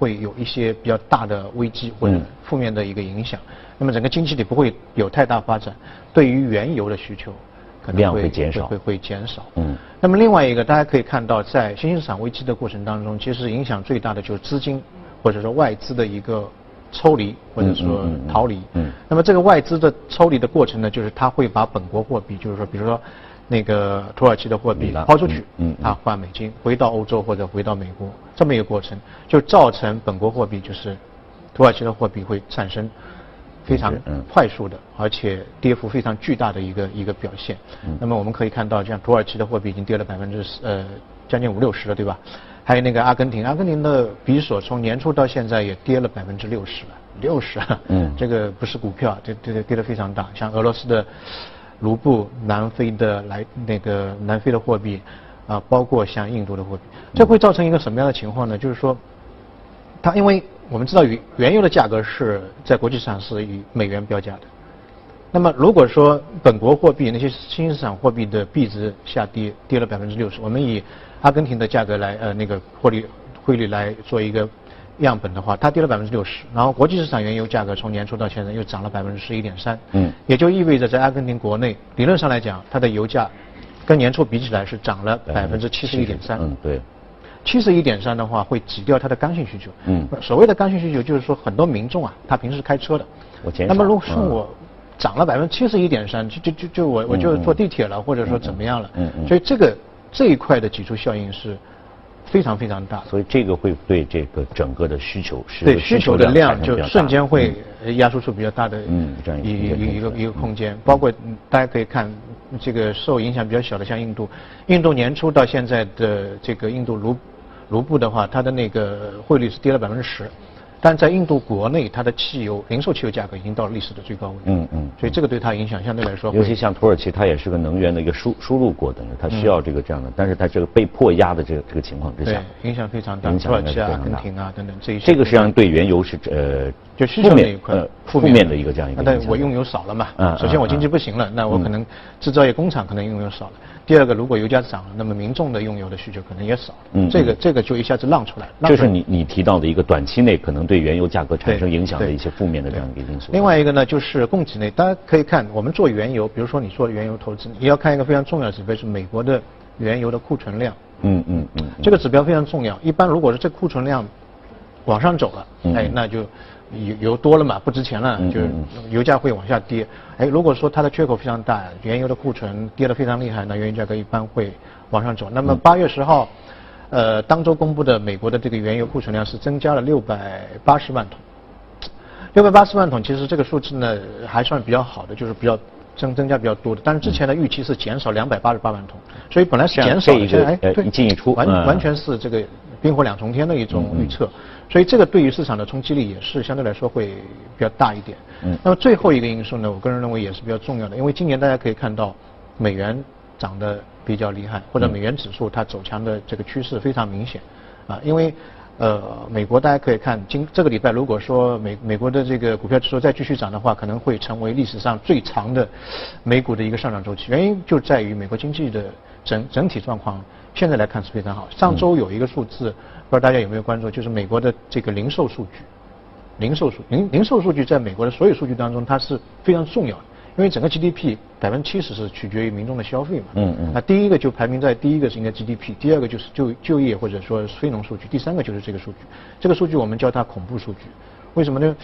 会有一些比较大的危机或者负面的一个影响，那么整个经济体不会有太大发展，对于原油的需求可能量会减少。会会减少。嗯。那么另外一个，大家可以看到，在新兴市场危机的过程当中，其实影响最大的就是资金或者说外资的一个抽离或者说嗯嗯嗯。逃离。嗯。那么这个外资的抽离的过程呢，就是它会把本国货币，就是说，比如说那个土耳其的货币抛出去，嗯啊换美金，回到欧洲或者回到美国，这么一个过程，就造成本国货币就是土耳其的货币会产生非常嗯快速的，而且跌幅非常巨大的一个一个表现。嗯那么我们可以看到，像土耳其的货币已经跌了百分之呃将近五六十了，对吧？还有那个阿根廷，阿根廷的比索从年初到现在也跌了百分之六十了，六十啊，嗯这个不是股票，这这这跌得非常大。像俄罗斯的卢布、南非的来那个南非的货币，啊，包括像印度的货币，这会造成一个什么样的情况呢？就是说，它因为我们知道原原油的价格是在国际市场是以美元标价的，那么如果说本国货币那些新兴市场货币的币值下跌，跌了百分之六十，我们以阿根廷的价格来呃那个汇率汇率来做一个样本的话，它跌了百分之六十，然后国际市场原油价格从年初到现在又涨了百分之十一点三，嗯。也就意味着在阿根廷国内理论上来讲，它的油价跟年初比起来是涨了百分之七十一点三，嗯，对，七十一点三的话，会挤掉它的刚性需求。嗯。所谓的刚性需求，就是说很多民众啊，他平时开车的，我那么如果说嗯。我涨了百分之七十一点三，就就就就我我就坐地铁了，或者说怎么样了，嗯嗯。所以这个这一块的挤出效应是非常非常大。所以这个会对这个整个的需求是对需求的量就瞬间会压缩出比较大的嗯这样一一个一一个一个嗯空间，包括嗯大家可以看这个受影响比较小的，像印度，印度年初到现在的这个印度卢卢布的话，它的那个汇率是跌了百分之十，但在印度国内，它的汽油零售汽油价格已经到了历史的最高位，嗯嗯所以这个对它影响相对来说尤其像土耳其，它也是个能源的一个输输入国，等于它需要这个这样的，但是它这个被迫压的这个这个情况之下，影响非常大，土耳其啊、阿根廷啊等等这一些，这个实际上对原油是呃就需求那一块呃负面的一个这样一个。但我用油少了嘛，嗯嗯首先我经济不行了，那我可能制造业工厂可能用油少了。第二个，如果油价涨了，那么民众的用油的需求可能也少了。嗯这个这个就一下子浪出来了。这是你你提到的一个短期内可能对原油价格产生影响的一些负面的这样一个因素。另外一个呢，就是供给内，大家可以看，我们做原油，比如说你做原油投资，你要看一个非常重要的指标，是美国的原油的库存量。嗯嗯嗯，这个指标非常重要。一般如果是这库存量往上走了，嗯哎，那就油油多了嘛，不值钱了，就油价会往下跌。哎，如果说它的缺口非常大，原油的库存跌得非常厉害，那原油价格一般会往上走。那嗯么八月十号，呃，当周公布的美国的这个原油库存量是增加了六百八十万桶。六百八十万桶，其实这个数字呢还算比较好的，就是比较增增加比较多的。但是之前的预期是减少两百八十八万桶，所以本来是减少现在哎一进一出完嗯完全是这个冰火两重天的一种预测，所以这个对于市场的冲击力也是相对来说会比较大一点。嗯那么最后一个因素呢，我个人认为也是比较重要的，因为今年大家可以看到美元涨得比较厉害，或者美元指数它走强的这个趋势非常明显，啊，因为。呃，美国大家可以看，今这个礼拜如果说美美国的这个股票指数再继续涨的话，可能会成为历史上最长的美股的一个上涨周期。原因就在于美国经济的整整体状况现在来看是非常好。上周有一个数字，不知道大家有没有关注，就是美国的这个零售数据，零售数零零售数据在美国的所有数据当中，它是非常重要的，因为整个 GDP 百分之七十是取决于民众的消费嘛。嗯嗯那第一个就排名在第一个是应该 GDP，第二个就是就就业或者说非农数据，第三个就是这个数据。这个数据我们叫它恐怖数据，为什么呢？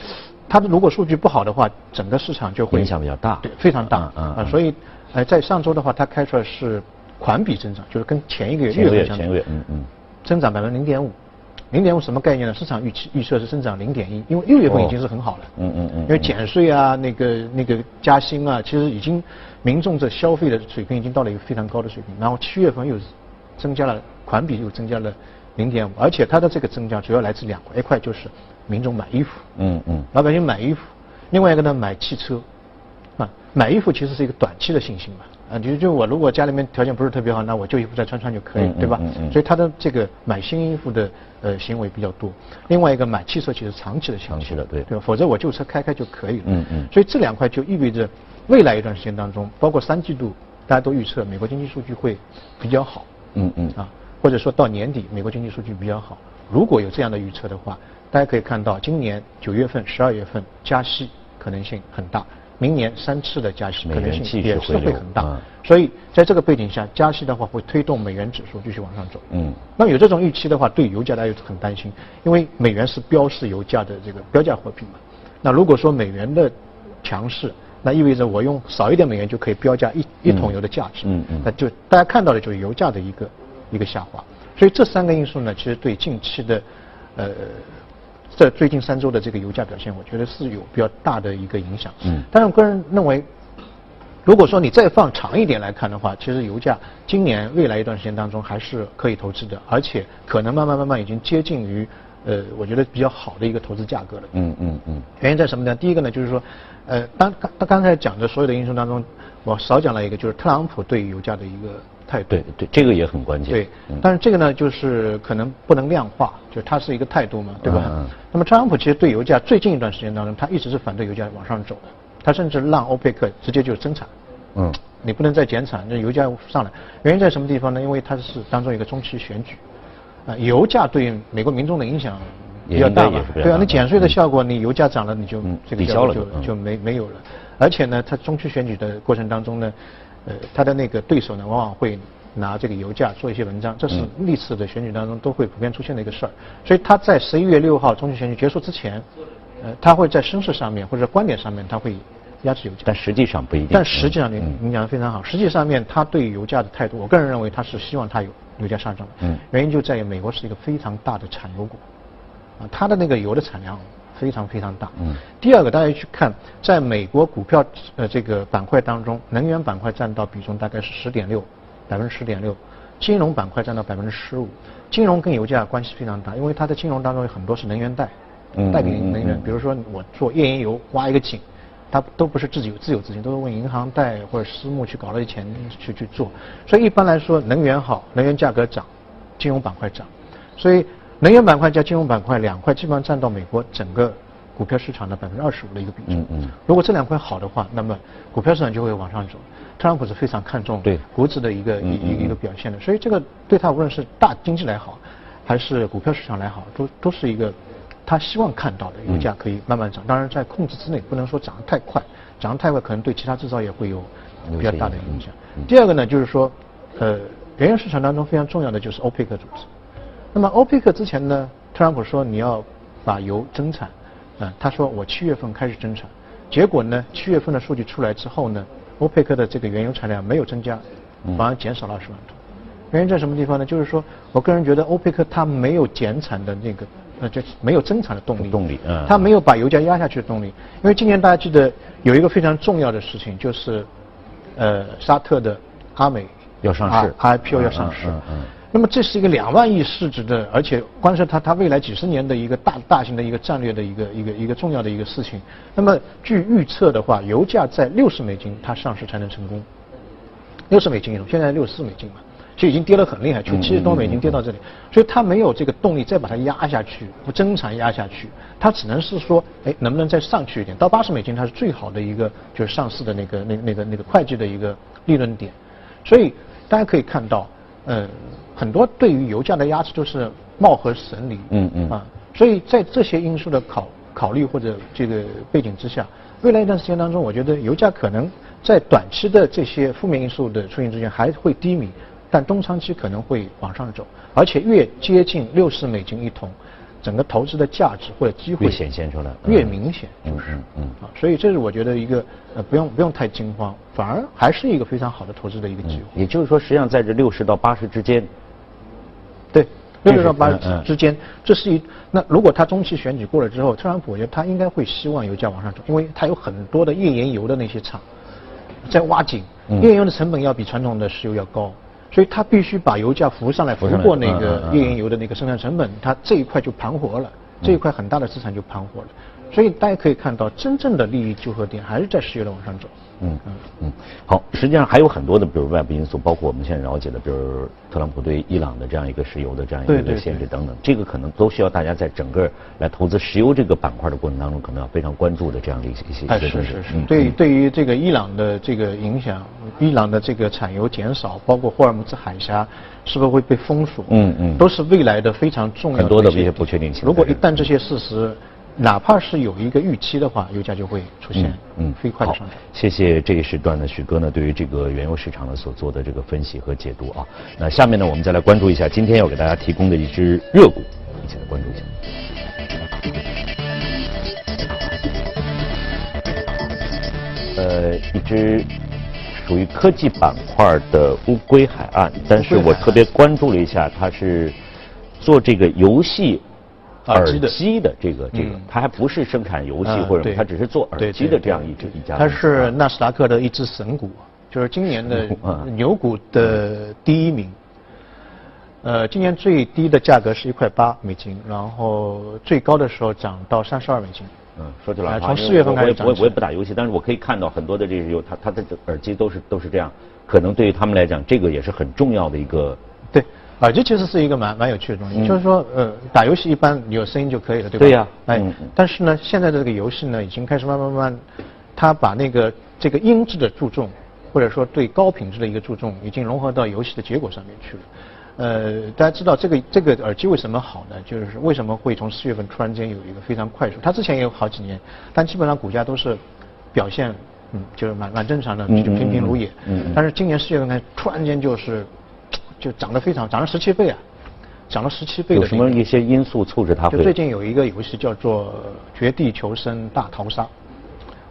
它如果数据不好的话，整个市场就会影响比较大对，非常大嗯嗯嗯啊。所以，呃，在上周的话，它开出来是环比增长，就是跟前一个月前个月份相比前个月嗯嗯增长百分之零点五。零点五什么概念呢？市场预期预测是增长零点一，因为六月份已经是很好了。嗯嗯嗯因为减税啊，那个那个加薪啊，其实已经民众这消费的水平已经到了一个非常高的水平。然后七月份又增加了环比又增加了零点五，而且它的这个增加主要来自两块，一块就是民众买衣服，嗯嗯老百姓买衣服，另外一个呢买汽车，啊，买衣服其实是一个短期的信心嘛，啊，就就我如果家里面条件不是特别好，那我旧衣服再穿穿就可以，对吧？嗯嗯所以他的这个买新衣服的呃行为比较多。另外一个买汽车其实长期的长期的对对吧？否则我旧车开开就可以了。嗯嗯所以这两块就意味着未来一段时间当中，包括三季度，大家都预测美国经济数据会比较好。嗯嗯啊，或者说到年底美国经济数据比较好，如果有这样的预测的话，大家可以看到，今年九月份、十二月份加息可能性很大，明年三次的加息可能性也是会很大。所以在这个背景下，加息的话会推动美元指数继续往上走。嗯。那么有这种预期的话，对油价大家就很担心，因为美元是标示油价的这个标价货币嘛。那如果说美元的强势，那意味着我用少一点美元就可以标价一一桶油的价值。嗯嗯。那就大家看到的就是油价的一个一个下滑。所以这三个因素呢，其实对近期的呃。在最近三周的这个油价表现，我觉得是有比较大的一个影响。嗯。但是我个人认为，如果说你再放长一点来看的话，其实油价今年未来一段时间当中还是可以投资的，而且可能慢慢慢慢已经接近于呃，我觉得比较好的一个投资价格了。嗯嗯嗯。原因在什么呢？第一个呢，就是说，呃，当刚刚才讲的所有的因素当中，我少讲了一个，就是特朗普对油价的一个。态度对对，这个也很关键。对，但是这个呢，就是可能不能量化，就它是一个态度嘛，对吧？嗯。那么特朗普其实对油价最近一段时间当中，他一直是反对油价往上走的，他甚至让欧佩克直接就增产。嗯。你不能再减产，那油价上来，原因在什么地方呢？因为它是当中一个中期选举，啊，油价对美国民众的影响比较大嘛，对啊，那减税的效果，你油价涨了，你就这个效果就就没没有了。而且呢，它中期选举的过程当中呢。呃，他的那个对手呢，往往会拿这个油价做一些文章，这是历次的选举当中都会普遍出现的一个事儿。所以他在十一月六号中期选举结束之前，呃，他会在声势上面或者观点上面他会压制油价。但实际上不一定。但实际上你你讲的非常好，实际上面他对油价的态度，我个人认为他是希望它有油价上涨。嗯。原因就在于美国是一个非常大的产油国，啊，它的那个油的产量。非常非常大。嗯。第二个，大家去看，在美国股票呃这个板块当中，能源板块占到比重大概是十点六，百分之十点六，金融板块占到百分之十五。金融跟油价关系非常大，因为它的金融当中有很多是能源贷，贷给能源。比如说我做页岩油挖一个井，它都不是自己有自有资金，都是问银行贷或者私募去搞了些钱去去做。所以一般来说，能源好，能源价格涨，金融板块涨。所以。能源板块加金融板块两块基本上占到美国整个股票市场的百分之二十五的一个比重。嗯嗯。如果这两块好的话，那么股票市场就会往上走。特朗普是非常看重对股指的一个一一个表现的，所以这个对他无论是大经济来好，还是股票市场来好，都都是一个他希望看到的油价可以慢慢涨。当然在控制之内，不能说涨得太快，涨得太快可能对其他制造业会有比较大的影响。第二个呢，就是说，呃，原油市场当中非常重要的就是欧佩克组织。那么欧佩克之前呢，特朗普说你要把油增产，啊，他说我七月份开始增产，结果呢，七月份的数据出来之后呢，欧佩克的这个原油产量没有增加，反而减少了二十万桶。原因在什么地方呢？就是说我个人觉得欧佩克它没有减产的那个，呃，就没有增产的动力。动力，嗯。它没有把油价压下去的动力。因为今年大家记得有一个非常重要的事情，就是，呃，沙特的阿美要上市，IPO 要上市。嗯嗯。那么这是一个两万亿市值的，而且关涉它它未来几十年的一个大大型的一个战略的一个一个一个重要的一个事情。那么据预测的话，油价在六十美金它上市才能成功。六十美金一桶，现在六十四美金嘛，就已经跌得很厉害，从七十多美金跌到这里，所以它没有这个动力再把它压下去，不增产压下去，它只能是说，哎，能不能再上去一点？到八十美金它是最好的一个就是上市的那个那那个那个会计的一个利润点。所以大家可以看到，嗯。很多对于油价的压制都是貌合神离，嗯嗯啊，所以在这些因素的考考虑或者这个背景之下，未来一段时间当中，我觉得油价可能在短期的这些负面因素的出现之前还会低迷，但中长期可能会往上走，而且越接近六十美金一桶。整个投资的价值或者机会越显现出来，越明显，就是嗯啊，所以这是我觉得一个呃不用不用太惊慌，反而还是一个非常好的投资的一个机会。也就是说，实际上在这六十到八十之间，对，六十到八十之间，这是一那如果他中期选举过了之后，特朗普我觉得他应该会希望油价往上走，因为他有很多的页岩油的那些厂在挖井，页岩油的成本要比传统的石油要高。所以它必须把油价浮上来，浮过那个页岩油的那个生产成本，它这一块就盘活了，这一块很大的资产就盘活了。所以大家可以看到，真正的利益聚合点还是在石油的往上走。嗯嗯嗯。好，实际上还有很多的，比如外部因素，包括我们现在了解的，比如特朗普对伊朗的这样一个石油的这样一个限制等等，这个可能都需要大家在整个来投资石油这个板块的过程当中，可能要非常关注的这样的一些一些。哎，是是是。对，对于这个伊朗的这个影响，伊朗的这个产油减少，包括霍尔木兹海峡是不是会被封锁？嗯嗯。都是未来的非常重要的很多的一些不确定性。如果一旦这些事实。哪怕是有一个预期的话，油价就会出现嗯飞快的上涨。谢谢这一时段的许哥呢，对于这个原油市场呢所做的这个分析和解读啊。那下面呢，我们再来关注一下今天要给大家提供的一只热股，一起来关注一下。呃，一只属于科技板块的乌龟海岸，但是我特别关注了一下，它是做这个游戏。耳机的这个这个，它还不是生产游戏或者，它只是做耳机的这样一只一家。它是纳斯达克的一只神股，就是今年的牛股的第一名。呃，今年最低的价格是一块八美金，然后最高的时候涨到三十二美金。嗯，说句老实话，从四月份开始涨。我我也不打游戏，但是我可以看到很多的这个有它它的耳机都是都是这样，可能对于他们来讲，这个也是很重要的一个。对。耳机其实是一个蛮蛮有趣的东西，就是说，呃，打游戏一般有声音就可以了，对吧？对呀。哎，但是呢，现在的这个游戏呢，已经开始慢慢慢慢，它把那个这个音质的注重，或者说对高品质的一个注重，已经融合到游戏的结果上面去了。呃，大家知道这个这个耳机为什么好呢？就是为什么会从四月份突然间有一个非常快速？它之前也有好几年，但基本上股价都是表现，嗯，就是蛮蛮正常的，就平平如也。嗯嗯。但是今年四月份开始突然间就是。就涨得非常，涨了十七倍啊，涨了十七倍的。有什么一些因素促使它？就最近有一个游戏叫做《绝地求生大逃杀》，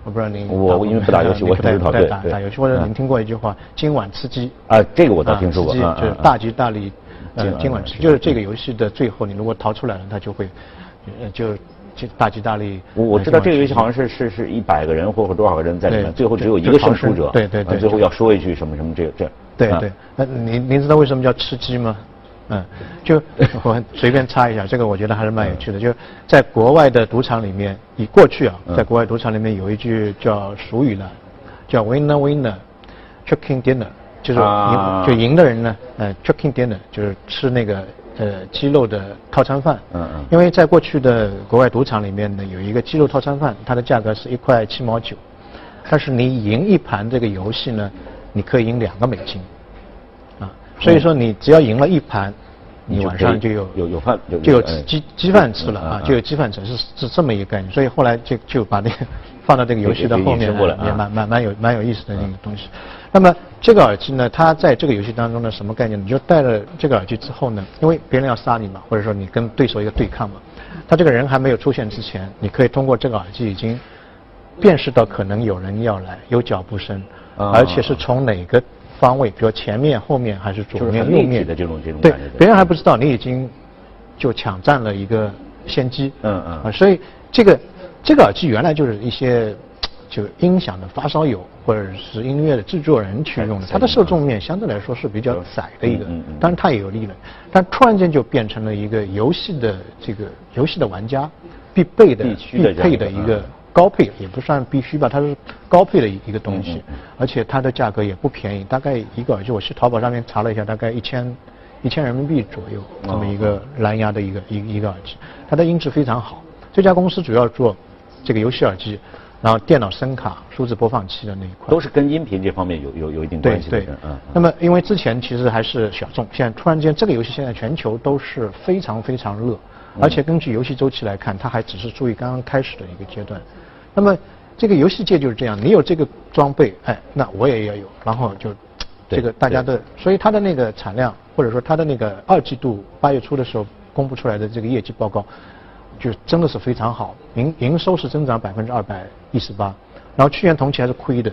我不知道您。我因为不打 游戏，我不知道。对打打游戏，或者您听过一句话“今晚吃鸡”？啊，这个我倒听说过。就是大吉大利，今晚吃，就是这个游戏的最后，你如果逃出来了，他就会，就就大吉大利。我我知道这个游戏好像是是是一百个人或者多少个人在里面，最后只有一个胜出者。对对对。最后要说一句什么什么这这。对对，那您您知道为什么叫吃鸡吗？嗯，就 我随便插一下，这个我觉得还是蛮有趣的。就在国外的赌场里面，以过去啊，在国外赌场里面有一句叫俗语呢，叫 winner winner chicken dinner，就是赢就赢的人呢，呃 chicken dinner 就是吃那个呃鸡肉的套餐饭。嗯嗯。因为在过去的国外赌场里面呢，有一个鸡肉套餐饭，它的价格是一块七毛九，但是你赢一盘这个游戏呢。你可以赢两个美金，啊，所以说你只要赢了一盘，你晚上就有有有饭就有鸡鸡饭吃了啊，就有鸡饭吃是是这么一个概念。所以后来就就把那个 放到这个游戏的后面，也蛮蛮蛮有蛮有意思的那个东西。那么这个耳机呢，它在这个游戏当中呢，什么概念？你就戴了这个耳机之后呢，因为别人要杀你嘛，或者说你跟对手一个对抗嘛，他这个人还没有出现之前，你可以通过这个耳机已经辨识到可能有人要来，有脚步声。而且是从哪个方位，比如前面、后面还是左面、右面的这种这种对，别人还不知道，你已经就抢占了一个先机。嗯嗯。啊，所以这个这个耳机原来就是一些就音响的发烧友或者是音乐的制作人去用的，它的受众面相对来说是比较窄的一个，当然它也有利润，但突然间就变成了一个游戏的这个游戏的玩家必备的必配的一个。高配也不算必须吧，它是高配的一一个东西，而且它的价格也不便宜，大概一个耳机，我去淘宝上面查了一下，大概一千一千人民币左右，这么一个蓝牙的一个一一个耳机，它的音质非常好。这家公司主要做这个游戏耳机，然后电脑声卡、数字播放器的那一块，都是跟音频这方面有有有一定关系的。对对，嗯。那么因为之前其实还是小众，现在突然间这个游戏现在全球都是非常非常热，而且根据游戏周期来看，它还只是处于刚刚开始的一个阶段。那么，这个游戏界就是这样，你有这个装备，哎，那我也要有，然后就这个大家的，所以它的那个产量，或者说它的那个二季度八月初的时候公布出来的这个业绩报告，就真的是非常好，营营收是增长百分之二百一十八，然后去年同期还是亏的，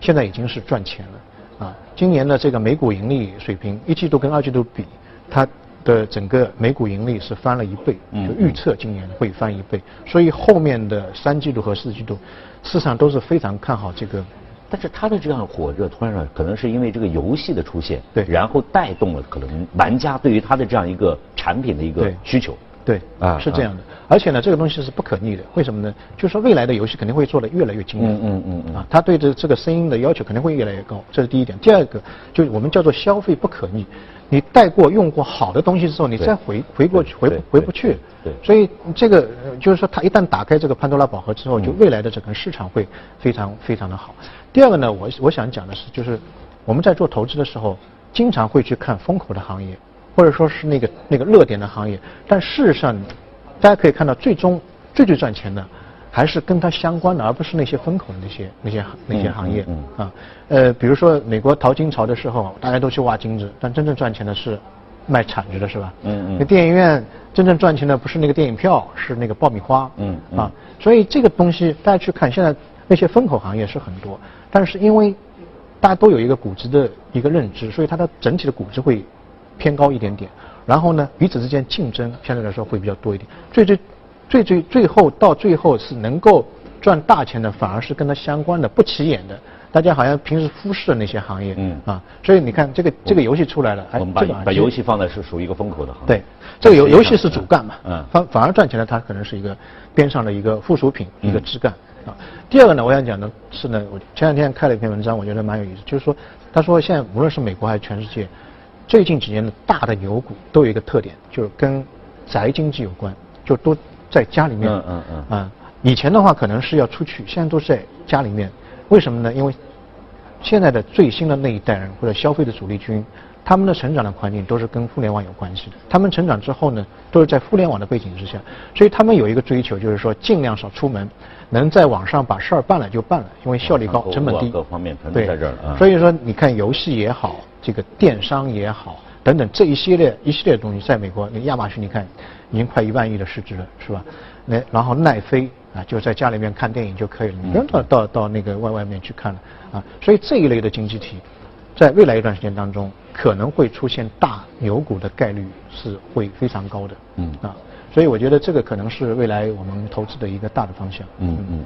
现在已经是赚钱了，啊，今年的这个每股盈利水平，一季度跟二季度比，它。的整个每股盈利是翻了一倍，就预测今年会翻一倍，所以后面的三季度和四季度，市场都是非常看好这个。但是它的这样火热，突然可能是因为这个游戏的出现，对，然后带动了可能玩家对于它的这样一个产品的一个需求。对，啊，是这样的。而且呢，这个东西是不可逆的。为什么呢？就是说未来的游戏肯定会做得越来越精良。嗯嗯嗯嗯。啊，它对这这个声音的要求肯定会越来越高，这是第一点。第二个，就是我们叫做消费不可逆。你带过用过好的东西之后，你再回回过去回回不去。对。所以这个就是说，它一旦打开这个潘多拉宝盒之后，就未来的整个市场会非常非常的好。第二个呢，我我想讲的是，就是我们在做投资的时候，经常会去看风口的行业，或者说是那个那个热点的行业，但事实上，大家可以看到，最终最最赚钱的。还是跟它相关的，而不是那些风口的那些那些那些行业啊。呃，比如说美国淘金潮的时候，大家都去挖金子，但真正赚钱的是卖铲子的，是吧？嗯嗯。那电影院真正赚钱的不是那个电影票，是那个爆米花。嗯嗯。啊，所以这个东西大家去看，现在那些风口行业是很多，但是因为大家都有一个估值的一个认知，所以它的整体的估值会偏高一点点。然后呢，彼此之间竞争相对来说会比较多一点。最最。最最最后到最后是能够赚大钱的，反而是跟它相关的不起眼的，大家好像平时忽视的那些行业，嗯啊，所以你看这个这个游戏出来了，我们把把游戏放在是属于一个风口的行业，对，这个游游戏是主干嘛，嗯，反反而赚钱的它可能是一个边上的一个附属品，一个枝干啊。第二个呢，我想讲的是呢，我前两天看了一篇文章，我觉得蛮有意思，就是说他说现在无论是美国还是全世界，最近几年的大的牛股都有一个特点，就是跟宅经济有关，就都。在家里面，嗯嗯嗯，啊，以前的话可能是要出去，现在都是在家里面。为什么呢？因为现在的最新的那一代人或者消费的主力军，他们的成长的环境都是跟互联网有关系的。他们成长之后呢，都是在互联网的背景之下，所以他们有一个追求，就是说尽量少出门，能在网上把事儿办了就办了，因为效率高，成本低。各方面全都在这儿了。所以说，你看游戏也好，这个电商也好。等等这一系列一系列的东西，在美国，那亚马逊你看，已经快一万亿的市值了，是吧？那然后奈飞啊，就在家里面看电影就可以了，不用到到到那个外外面去看了啊。所以这一类的经济体，在未来一段时间当中，可能会出现大牛股的概率是会非常高的。嗯啊，所以我觉得这个可能是未来我们投资的一个大的方向。嗯嗯。